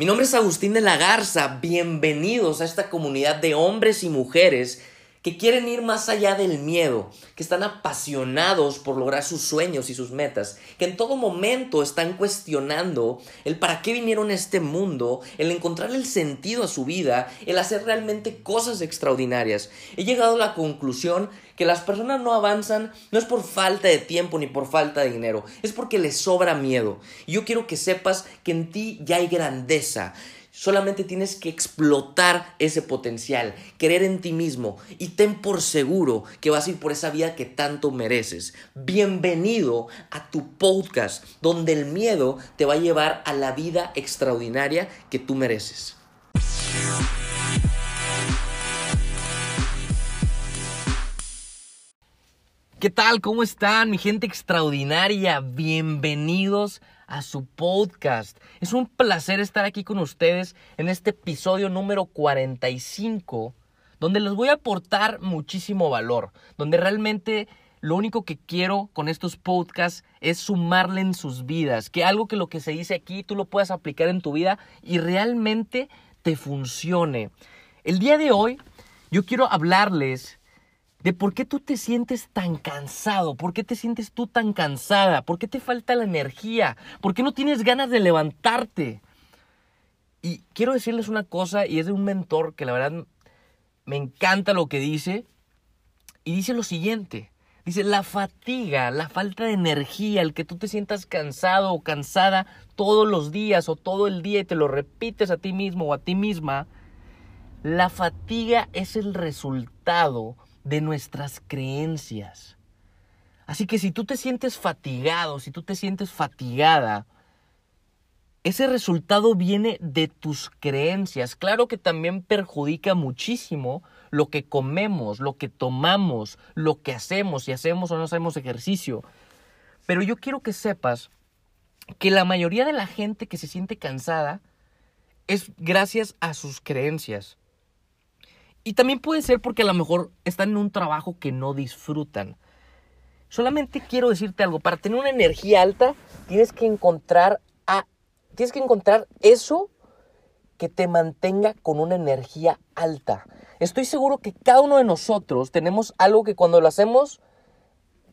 Mi nombre es Agustín de la Garza, bienvenidos a esta comunidad de hombres y mujeres que quieren ir más allá del miedo, que están apasionados por lograr sus sueños y sus metas, que en todo momento están cuestionando el para qué vinieron a este mundo, el encontrar el sentido a su vida, el hacer realmente cosas extraordinarias. He llegado a la conclusión que las personas no avanzan no es por falta de tiempo ni por falta de dinero, es porque les sobra miedo. Y yo quiero que sepas que en ti ya hay grandeza. Solamente tienes que explotar ese potencial, creer en ti mismo y ten por seguro que vas a ir por esa vida que tanto mereces. Bienvenido a tu podcast donde el miedo te va a llevar a la vida extraordinaria que tú mereces. ¿Qué tal? ¿Cómo están mi gente extraordinaria? Bienvenidos a su podcast. Es un placer estar aquí con ustedes en este episodio número 45, donde les voy a aportar muchísimo valor, donde realmente lo único que quiero con estos podcasts es sumarle en sus vidas, que algo que lo que se dice aquí tú lo puedas aplicar en tu vida y realmente te funcione. El día de hoy yo quiero hablarles de por qué tú te sientes tan cansado, por qué te sientes tú tan cansada, por qué te falta la energía, por qué no tienes ganas de levantarte. Y quiero decirles una cosa, y es de un mentor que la verdad me encanta lo que dice, y dice lo siguiente. Dice, la fatiga, la falta de energía, el que tú te sientas cansado o cansada todos los días o todo el día y te lo repites a ti mismo o a ti misma, la fatiga es el resultado de nuestras creencias. Así que si tú te sientes fatigado, si tú te sientes fatigada, ese resultado viene de tus creencias. Claro que también perjudica muchísimo lo que comemos, lo que tomamos, lo que hacemos, si hacemos o no hacemos ejercicio. Pero yo quiero que sepas que la mayoría de la gente que se siente cansada es gracias a sus creencias. Y también puede ser porque a lo mejor están en un trabajo que no disfrutan. Solamente quiero decirte algo, para tener una energía alta tienes que encontrar a tienes que encontrar eso que te mantenga con una energía alta. Estoy seguro que cada uno de nosotros tenemos algo que cuando lo hacemos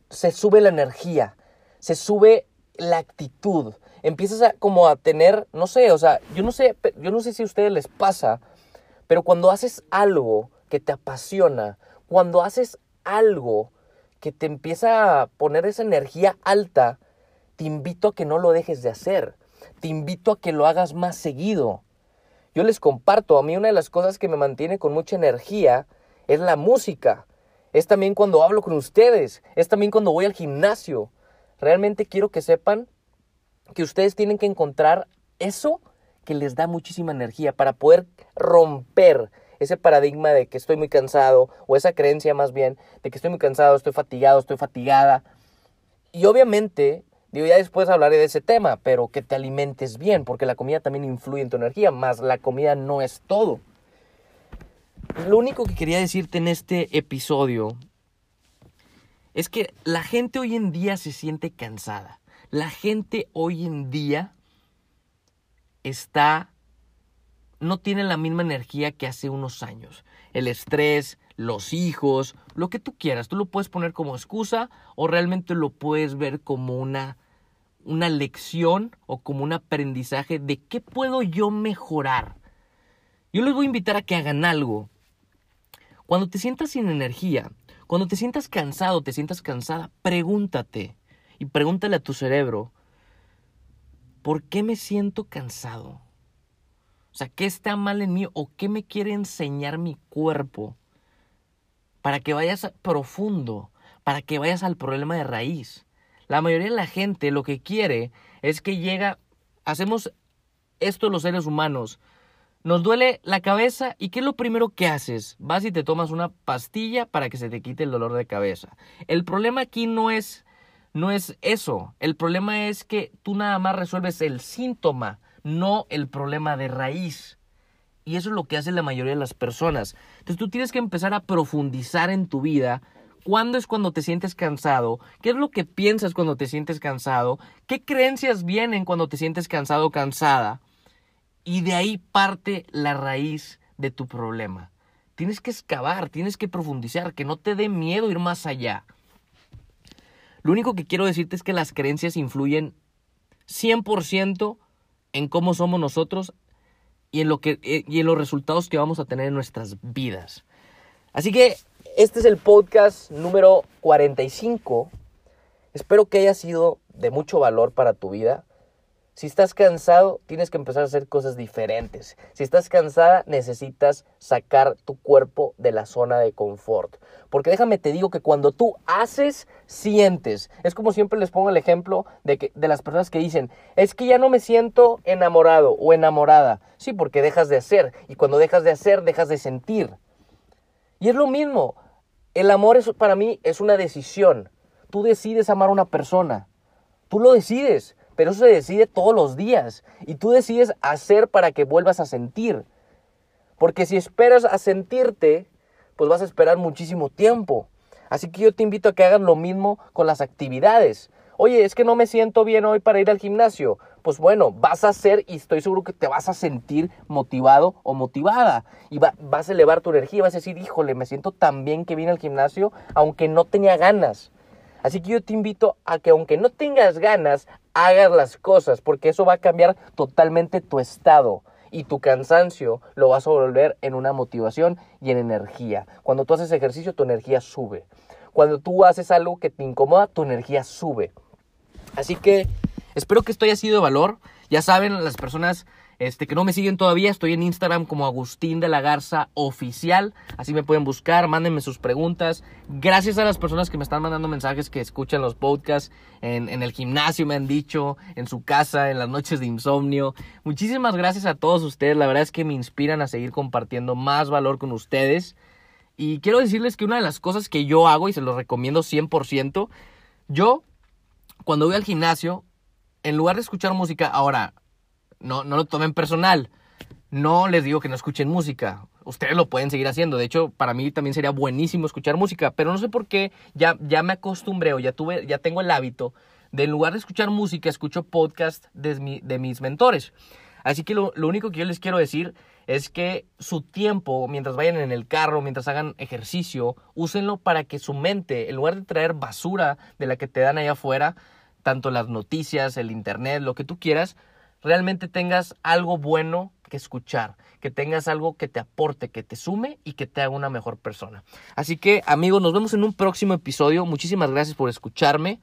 se sube la energía, se sube la actitud, empiezas a como a tener, no sé, o sea, yo no sé, yo no sé si a ustedes les pasa, pero cuando haces algo que te apasiona, cuando haces algo que te empieza a poner esa energía alta, te invito a que no lo dejes de hacer. Te invito a que lo hagas más seguido. Yo les comparto, a mí una de las cosas que me mantiene con mucha energía es la música. Es también cuando hablo con ustedes. Es también cuando voy al gimnasio. Realmente quiero que sepan que ustedes tienen que encontrar eso que les da muchísima energía para poder romper ese paradigma de que estoy muy cansado, o esa creencia más bien, de que estoy muy cansado, estoy fatigado, estoy fatigada. Y obviamente, digo, ya después hablaré de ese tema, pero que te alimentes bien, porque la comida también influye en tu energía, más la comida no es todo. Lo único que quería decirte en este episodio es que la gente hoy en día se siente cansada. La gente hoy en día está no tiene la misma energía que hace unos años. El estrés, los hijos, lo que tú quieras, tú lo puedes poner como excusa o realmente lo puedes ver como una una lección o como un aprendizaje de qué puedo yo mejorar. Yo les voy a invitar a que hagan algo. Cuando te sientas sin energía, cuando te sientas cansado, te sientas cansada, pregúntate y pregúntale a tu cerebro, ¿por qué me siento cansado? O sea, ¿qué está mal en mí o qué me quiere enseñar mi cuerpo? Para que vayas profundo, para que vayas al problema de raíz. La mayoría de la gente lo que quiere es que llega, hacemos esto los seres humanos, nos duele la cabeza y ¿qué es lo primero que haces? Vas y te tomas una pastilla para que se te quite el dolor de cabeza. El problema aquí no es no es eso, el problema es que tú nada más resuelves el síntoma, no el problema de raíz. Y eso es lo que hace la mayoría de las personas. Entonces tú tienes que empezar a profundizar en tu vida. ¿Cuándo es cuando te sientes cansado? ¿Qué es lo que piensas cuando te sientes cansado? ¿Qué creencias vienen cuando te sientes cansado o cansada? Y de ahí parte la raíz de tu problema. Tienes que excavar, tienes que profundizar, que no te dé miedo ir más allá. Lo único que quiero decirte es que las creencias influyen 100% en cómo somos nosotros y en, lo que, eh, y en los resultados que vamos a tener en nuestras vidas. Así que este es el podcast número 45. Espero que haya sido de mucho valor para tu vida. Si estás cansado, tienes que empezar a hacer cosas diferentes. Si estás cansada, necesitas sacar tu cuerpo de la zona de confort. Porque déjame te digo que cuando tú haces, sientes. Es como siempre les pongo el ejemplo de, que, de las personas que dicen, es que ya no me siento enamorado o enamorada. Sí, porque dejas de hacer. Y cuando dejas de hacer, dejas de sentir. Y es lo mismo. El amor es, para mí es una decisión. Tú decides amar a una persona. Tú lo decides pero eso se decide todos los días y tú decides hacer para que vuelvas a sentir. Porque si esperas a sentirte, pues vas a esperar muchísimo tiempo. Así que yo te invito a que hagas lo mismo con las actividades. Oye, es que no me siento bien hoy para ir al gimnasio. Pues bueno, vas a hacer y estoy seguro que te vas a sentir motivado o motivada. Y vas a elevar tu energía, vas a decir, híjole, me siento tan bien que vine al gimnasio, aunque no tenía ganas. Así que yo te invito a que aunque no tengas ganas, hagas las cosas, porque eso va a cambiar totalmente tu estado y tu cansancio lo vas a volver en una motivación y en energía. Cuando tú haces ejercicio, tu energía sube. Cuando tú haces algo que te incomoda, tu energía sube. Así que espero que esto haya sido de valor. Ya saben, las personas este, que no me siguen todavía, estoy en Instagram como Agustín de la Garza Oficial. Así me pueden buscar, mándenme sus preguntas. Gracias a las personas que me están mandando mensajes que escuchan los podcasts en, en el gimnasio, me han dicho, en su casa, en las noches de insomnio. Muchísimas gracias a todos ustedes. La verdad es que me inspiran a seguir compartiendo más valor con ustedes. Y quiero decirles que una de las cosas que yo hago y se los recomiendo 100%, yo cuando voy al gimnasio, en lugar de escuchar música, ahora no, no lo tomen personal. No les digo que no escuchen música. Ustedes lo pueden seguir haciendo. De hecho, para mí también sería buenísimo escuchar música. Pero no sé por qué ya, ya me acostumbré o ya, tuve, ya tengo el hábito de en lugar de escuchar música, escucho podcast de, de mis mentores. Así que lo, lo, único que yo les quiero decir es que su tiempo, mientras vayan en el carro, mientras hagan ejercicio, úsenlo para que su mente, en lugar de traer basura de la que te dan allá afuera, tanto las noticias, el internet, lo que tú quieras, realmente tengas algo bueno que escuchar, que tengas algo que te aporte, que te sume y que te haga una mejor persona. Así que amigos, nos vemos en un próximo episodio. Muchísimas gracias por escucharme.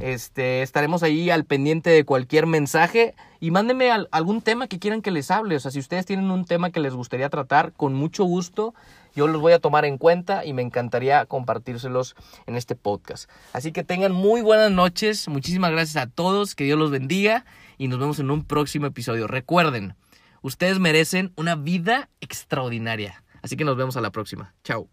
Este, estaremos ahí al pendiente de cualquier mensaje y mándenme algún tema que quieran que les hable. O sea, si ustedes tienen un tema que les gustaría tratar, con mucho gusto yo los voy a tomar en cuenta y me encantaría compartírselos en este podcast. Así que tengan muy buenas noches. Muchísimas gracias a todos. Que Dios los bendiga y nos vemos en un próximo episodio. Recuerden, ustedes merecen una vida extraordinaria. Así que nos vemos a la próxima. Chao.